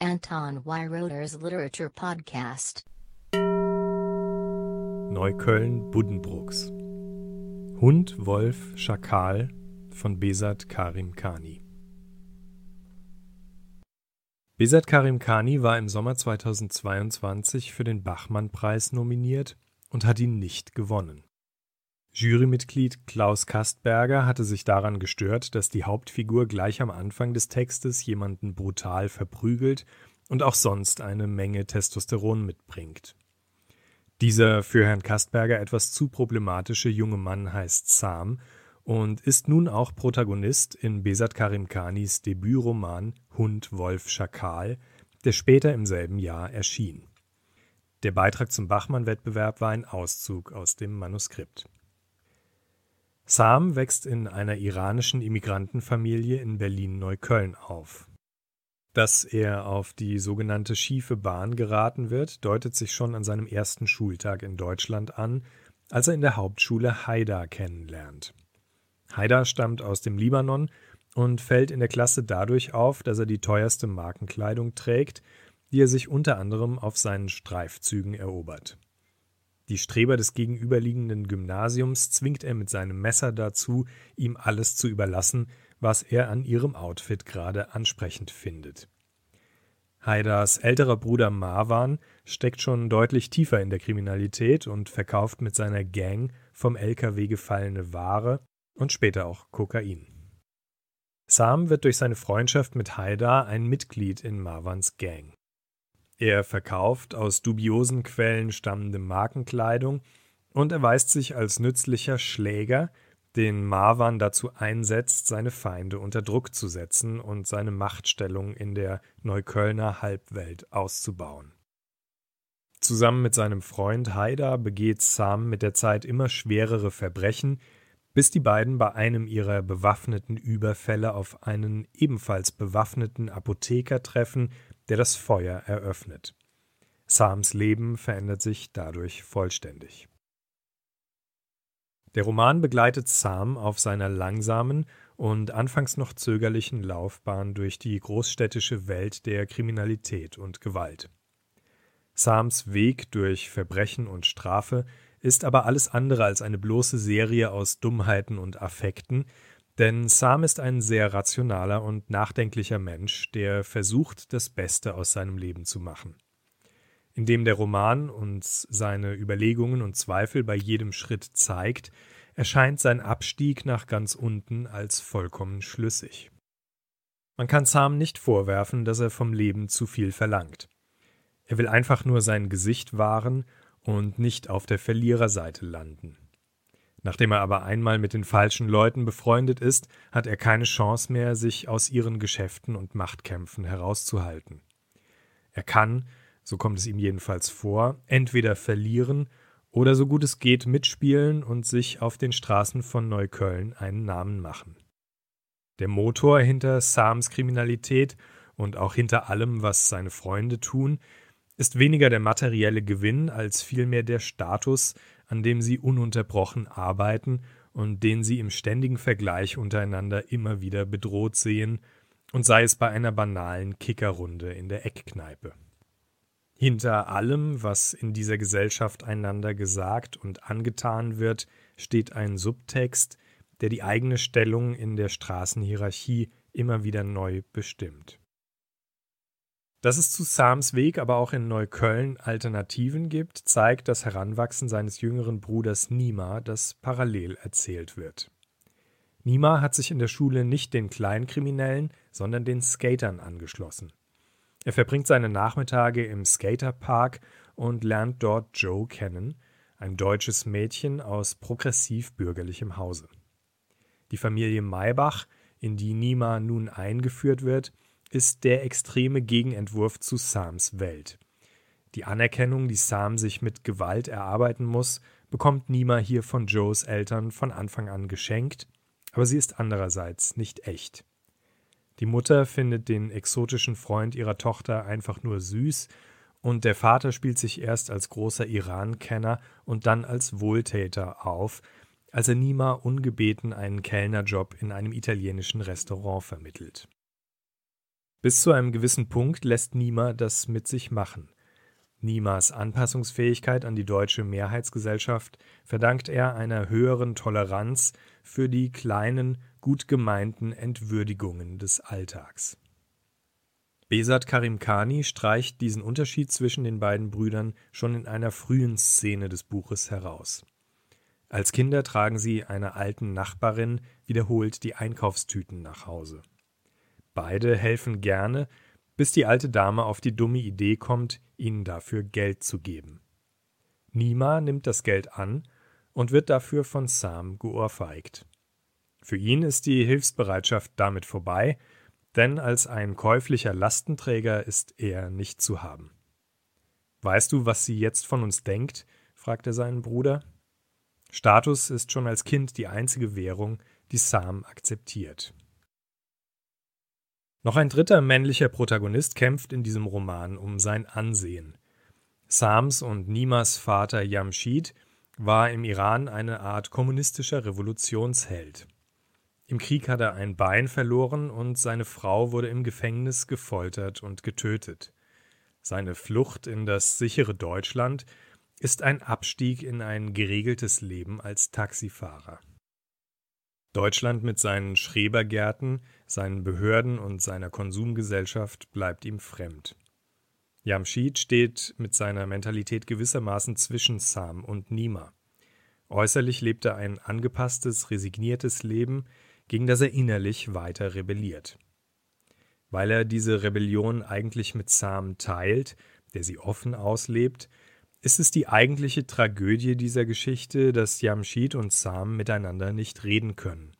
Anton Weiroder's Literature Podcast. Neukölln Buddenbrooks. Hund, Wolf, Schakal von Besat Karim Khani. Besat Karim Khani war im Sommer 2022 für den Bachmann-Preis nominiert und hat ihn nicht gewonnen. Jurymitglied Klaus Kastberger hatte sich daran gestört, dass die Hauptfigur gleich am Anfang des Textes jemanden brutal verprügelt und auch sonst eine Menge Testosteron mitbringt. Dieser für Herrn Kastberger etwas zu problematische junge Mann heißt Sam und ist nun auch Protagonist in Besat Karim Khanis Debütroman Hund, Wolf, Schakal, der später im selben Jahr erschien. Der Beitrag zum Bachmann-Wettbewerb war ein Auszug aus dem Manuskript. Sam wächst in einer iranischen Immigrantenfamilie in Berlin-Neukölln auf. Dass er auf die sogenannte schiefe Bahn geraten wird, deutet sich schon an seinem ersten Schultag in Deutschland an, als er in der Hauptschule Haida kennenlernt. Haida stammt aus dem Libanon und fällt in der Klasse dadurch auf, dass er die teuerste Markenkleidung trägt, die er sich unter anderem auf seinen Streifzügen erobert. Die Streber des gegenüberliegenden Gymnasiums zwingt er mit seinem Messer dazu, ihm alles zu überlassen, was er an ihrem Outfit gerade ansprechend findet. Haidas älterer Bruder Marwan steckt schon deutlich tiefer in der Kriminalität und verkauft mit seiner Gang vom LKW gefallene Ware und später auch Kokain. Sam wird durch seine Freundschaft mit Haida ein Mitglied in Marwans Gang. Er verkauft aus dubiosen Quellen stammende Markenkleidung und erweist sich als nützlicher Schläger, den Marwan dazu einsetzt, seine Feinde unter Druck zu setzen und seine Machtstellung in der Neuköllner Halbwelt auszubauen. Zusammen mit seinem Freund Haida begeht Sam mit der Zeit immer schwerere Verbrechen, bis die beiden bei einem ihrer bewaffneten Überfälle auf einen ebenfalls bewaffneten Apotheker treffen, der das Feuer eröffnet. Sams Leben verändert sich dadurch vollständig. Der Roman begleitet Sam auf seiner langsamen und anfangs noch zögerlichen Laufbahn durch die großstädtische Welt der Kriminalität und Gewalt. Sams Weg durch Verbrechen und Strafe ist aber alles andere als eine bloße Serie aus Dummheiten und Affekten, denn Sam ist ein sehr rationaler und nachdenklicher Mensch, der versucht, das Beste aus seinem Leben zu machen. Indem der Roman uns seine Überlegungen und Zweifel bei jedem Schritt zeigt, erscheint sein Abstieg nach ganz unten als vollkommen schlüssig. Man kann Sam nicht vorwerfen, dass er vom Leben zu viel verlangt. Er will einfach nur sein Gesicht wahren und nicht auf der Verliererseite landen. Nachdem er aber einmal mit den falschen Leuten befreundet ist, hat er keine Chance mehr, sich aus ihren Geschäften und Machtkämpfen herauszuhalten. Er kann, so kommt es ihm jedenfalls vor, entweder verlieren oder so gut es geht mitspielen und sich auf den Straßen von Neukölln einen Namen machen. Der Motor hinter Sams Kriminalität und auch hinter allem, was seine Freunde tun, ist weniger der materielle Gewinn als vielmehr der Status, an dem sie ununterbrochen arbeiten und den sie im ständigen Vergleich untereinander immer wieder bedroht sehen, und sei es bei einer banalen Kickerrunde in der Eckkneipe. Hinter allem, was in dieser Gesellschaft einander gesagt und angetan wird, steht ein Subtext, der die eigene Stellung in der Straßenhierarchie immer wieder neu bestimmt. Dass es zu Sams Weg aber auch in Neukölln Alternativen gibt, zeigt das Heranwachsen seines jüngeren Bruders Nima, das parallel erzählt wird. Nima hat sich in der Schule nicht den Kleinkriminellen, sondern den Skatern angeschlossen. Er verbringt seine Nachmittage im Skaterpark und lernt dort Joe kennen, ein deutsches Mädchen aus progressiv bürgerlichem Hause. Die Familie Maybach, in die Nima nun eingeführt wird, ist der extreme Gegenentwurf zu Sams Welt. Die Anerkennung, die Sam sich mit Gewalt erarbeiten muss, bekommt Nima hier von Joes Eltern von Anfang an geschenkt, aber sie ist andererseits nicht echt. Die Mutter findet den exotischen Freund ihrer Tochter einfach nur süß, und der Vater spielt sich erst als großer Iran-Kenner und dann als Wohltäter auf, als er Nima ungebeten einen Kellnerjob in einem italienischen Restaurant vermittelt. Bis zu einem gewissen Punkt lässt Nima das mit sich machen. Nimas Anpassungsfähigkeit an die deutsche Mehrheitsgesellschaft verdankt er einer höheren Toleranz für die kleinen, gut gemeinten Entwürdigungen des Alltags. Besat Karimkani streicht diesen Unterschied zwischen den beiden Brüdern schon in einer frühen Szene des Buches heraus. Als Kinder tragen sie einer alten Nachbarin wiederholt die Einkaufstüten nach Hause. Beide helfen gerne, bis die alte Dame auf die dumme Idee kommt, ihnen dafür Geld zu geben. Nima nimmt das Geld an und wird dafür von Sam geohrfeigt. Für ihn ist die Hilfsbereitschaft damit vorbei, denn als ein käuflicher Lastenträger ist er nicht zu haben. Weißt du, was sie jetzt von uns denkt? fragt er seinen Bruder. Status ist schon als Kind die einzige Währung, die Sam akzeptiert. Noch ein dritter männlicher Protagonist kämpft in diesem Roman um sein Ansehen. Sams und Nimas Vater Jamshid war im Iran eine Art kommunistischer Revolutionsheld. Im Krieg hat er ein Bein verloren und seine Frau wurde im Gefängnis gefoltert und getötet. Seine Flucht in das sichere Deutschland ist ein Abstieg in ein geregeltes Leben als Taxifahrer. Deutschland mit seinen Schrebergärten, seinen Behörden und seiner Konsumgesellschaft bleibt ihm fremd. Jamshid steht mit seiner Mentalität gewissermaßen zwischen Sam und Nima. Äußerlich lebt er ein angepasstes, resigniertes Leben, gegen das er innerlich weiter rebelliert. Weil er diese Rebellion eigentlich mit Sam teilt, der sie offen auslebt, ist es die eigentliche Tragödie dieser Geschichte, dass Jamshid und Sam miteinander nicht reden können.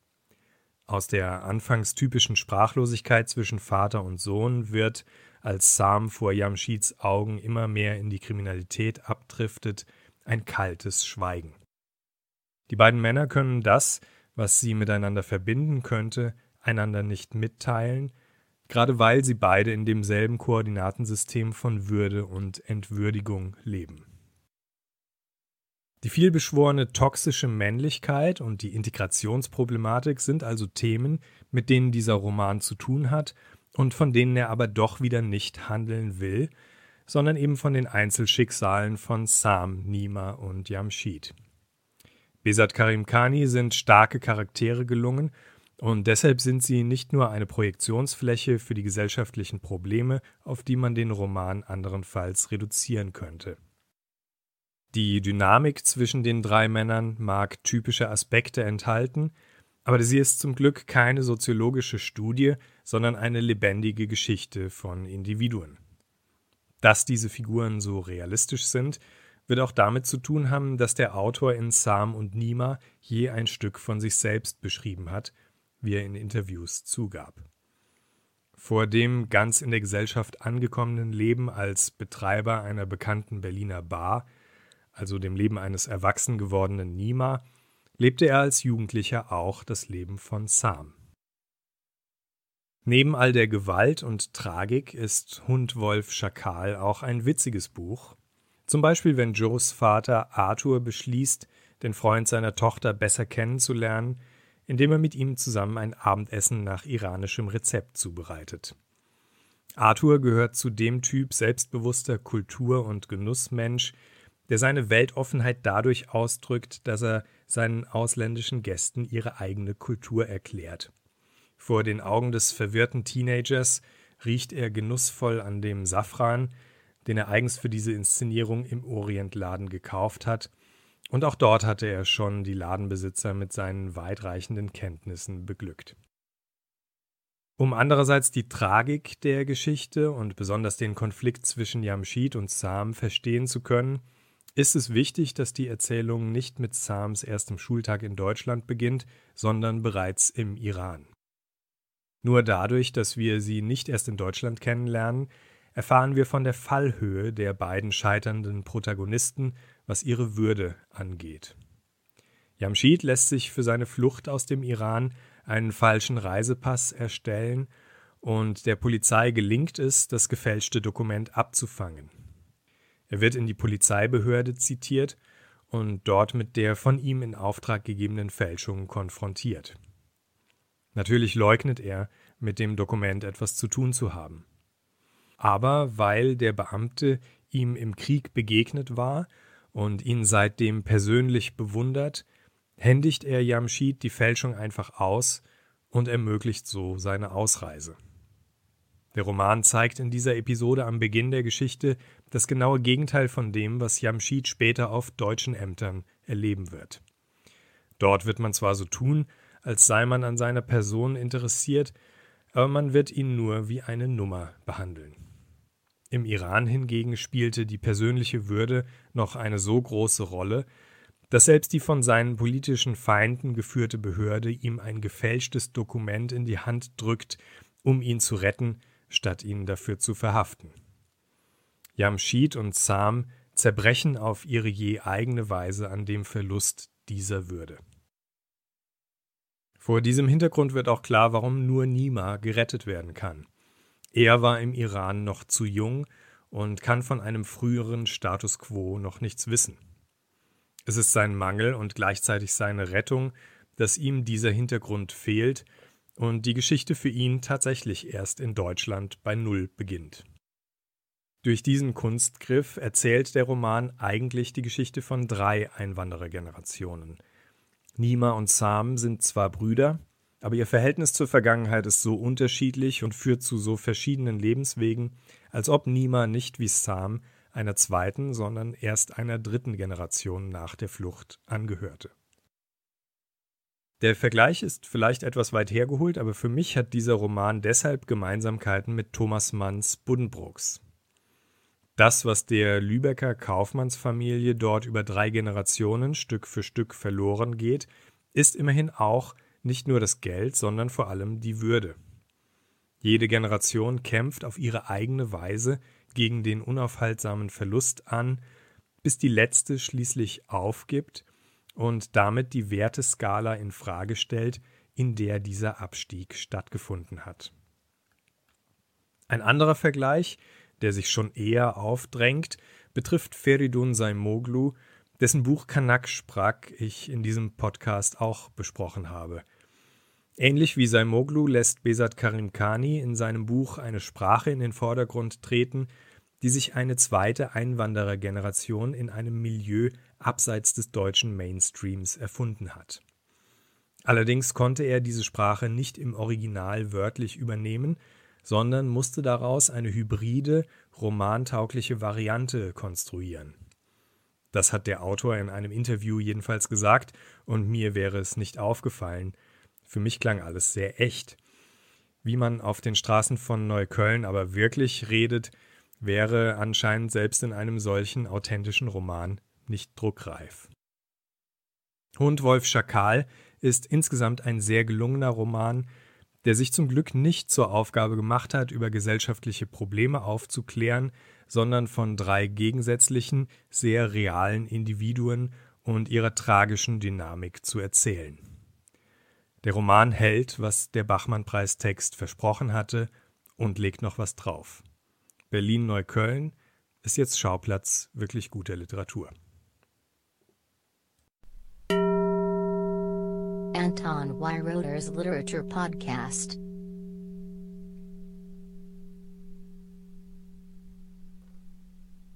Aus der anfangs typischen Sprachlosigkeit zwischen Vater und Sohn wird, als Sam vor Jamshids Augen immer mehr in die Kriminalität abdriftet, ein kaltes Schweigen. Die beiden Männer können das, was sie miteinander verbinden könnte, einander nicht mitteilen, gerade weil sie beide in demselben Koordinatensystem von Würde und Entwürdigung leben. Die vielbeschworene toxische Männlichkeit und die Integrationsproblematik sind also Themen, mit denen dieser Roman zu tun hat und von denen er aber doch wieder nicht handeln will, sondern eben von den Einzelschicksalen von Sam, Nima und Jamshid. Besat Karim Khani sind starke Charaktere gelungen und deshalb sind sie nicht nur eine Projektionsfläche für die gesellschaftlichen Probleme, auf die man den Roman anderenfalls reduzieren könnte. Die Dynamik zwischen den drei Männern mag typische Aspekte enthalten, aber sie ist zum Glück keine soziologische Studie, sondern eine lebendige Geschichte von Individuen. Dass diese Figuren so realistisch sind, wird auch damit zu tun haben, dass der Autor in Sam und Nima je ein Stück von sich selbst beschrieben hat, wie er in Interviews zugab. Vor dem ganz in der Gesellschaft angekommenen Leben als Betreiber einer bekannten Berliner Bar also dem Leben eines erwachsen gewordenen Nima, lebte er als Jugendlicher auch das Leben von Sam. Neben all der Gewalt und Tragik ist Hund, Wolf, Schakal auch ein witziges Buch. Zum Beispiel, wenn Joes Vater Arthur beschließt, den Freund seiner Tochter besser kennenzulernen, indem er mit ihm zusammen ein Abendessen nach iranischem Rezept zubereitet. Arthur gehört zu dem Typ selbstbewusster Kultur- und Genussmensch, der seine Weltoffenheit dadurch ausdrückt, dass er seinen ausländischen Gästen ihre eigene Kultur erklärt. Vor den Augen des verwirrten Teenagers riecht er genussvoll an dem Safran, den er eigens für diese Inszenierung im Orientladen gekauft hat, und auch dort hatte er schon die Ladenbesitzer mit seinen weitreichenden Kenntnissen beglückt. Um andererseits die Tragik der Geschichte und besonders den Konflikt zwischen Jamshid und Sam verstehen zu können, ist es wichtig, dass die Erzählung nicht mit Sams erstem Schultag in Deutschland beginnt, sondern bereits im Iran. Nur dadurch, dass wir sie nicht erst in Deutschland kennenlernen, erfahren wir von der Fallhöhe der beiden scheiternden Protagonisten, was ihre Würde angeht. Jamshid lässt sich für seine Flucht aus dem Iran einen falschen Reisepass erstellen und der Polizei gelingt es, das gefälschte Dokument abzufangen. Er wird in die Polizeibehörde zitiert und dort mit der von ihm in Auftrag gegebenen Fälschung konfrontiert. Natürlich leugnet er, mit dem Dokument etwas zu tun zu haben. Aber weil der Beamte ihm im Krieg begegnet war und ihn seitdem persönlich bewundert, händigt er Jamschid die Fälschung einfach aus und ermöglicht so seine Ausreise. Der Roman zeigt in dieser Episode am Beginn der Geschichte das genaue Gegenteil von dem, was Jamschid später auf deutschen Ämtern erleben wird. Dort wird man zwar so tun, als sei man an seiner Person interessiert, aber man wird ihn nur wie eine Nummer behandeln. Im Iran hingegen spielte die persönliche Würde noch eine so große Rolle, dass selbst die von seinen politischen Feinden geführte Behörde ihm ein gefälschtes Dokument in die Hand drückt, um ihn zu retten, statt ihn dafür zu verhaften. Jamschid und Sam zerbrechen auf ihre je eigene Weise an dem Verlust dieser Würde. Vor diesem Hintergrund wird auch klar, warum nur Nima gerettet werden kann. Er war im Iran noch zu jung und kann von einem früheren Status quo noch nichts wissen. Es ist sein Mangel und gleichzeitig seine Rettung, dass ihm dieser Hintergrund fehlt und die Geschichte für ihn tatsächlich erst in Deutschland bei Null beginnt. Durch diesen Kunstgriff erzählt der Roman eigentlich die Geschichte von drei Einwanderergenerationen – Nima und Sam sind zwar Brüder, aber ihr Verhältnis zur Vergangenheit ist so unterschiedlich und führt zu so verschiedenen Lebenswegen, als ob Nima nicht wie Sam einer zweiten, sondern erst einer dritten Generation nach der Flucht angehörte. Der Vergleich ist vielleicht etwas weit hergeholt, aber für mich hat dieser Roman deshalb Gemeinsamkeiten mit Thomas Manns Buddenbrooks. Das, was der Lübecker Kaufmannsfamilie dort über drei Generationen Stück für Stück verloren geht, ist immerhin auch nicht nur das Geld, sondern vor allem die Würde. Jede Generation kämpft auf ihre eigene Weise gegen den unaufhaltsamen Verlust an, bis die letzte schließlich aufgibt und damit die Werteskala in Frage stellt, in der dieser Abstieg stattgefunden hat. Ein anderer Vergleich der sich schon eher aufdrängt, betrifft Feridun Saimoglu, dessen Buch Kanak Sprak ich in diesem Podcast auch besprochen habe. Ähnlich wie Saimoglu lässt Besat Karimkani in seinem Buch eine Sprache in den Vordergrund treten, die sich eine zweite Einwanderergeneration in einem Milieu abseits des deutschen Mainstreams erfunden hat. Allerdings konnte er diese Sprache nicht im Original wörtlich übernehmen, sondern musste daraus eine hybride, romantaugliche Variante konstruieren. Das hat der Autor in einem Interview jedenfalls gesagt, und mir wäre es nicht aufgefallen. Für mich klang alles sehr echt. Wie man auf den Straßen von Neukölln aber wirklich redet, wäre anscheinend selbst in einem solchen authentischen Roman nicht druckreif. Hund Wolf Schakal ist insgesamt ein sehr gelungener Roman, der sich zum Glück nicht zur Aufgabe gemacht hat, über gesellschaftliche Probleme aufzuklären, sondern von drei gegensätzlichen, sehr realen Individuen und ihrer tragischen Dynamik zu erzählen. Der Roman hält, was der Bachmann-Preistext versprochen hatte, und legt noch was drauf. Berlin-Neukölln ist jetzt Schauplatz wirklich guter Literatur. Anton Weiroder's Literature Podcast.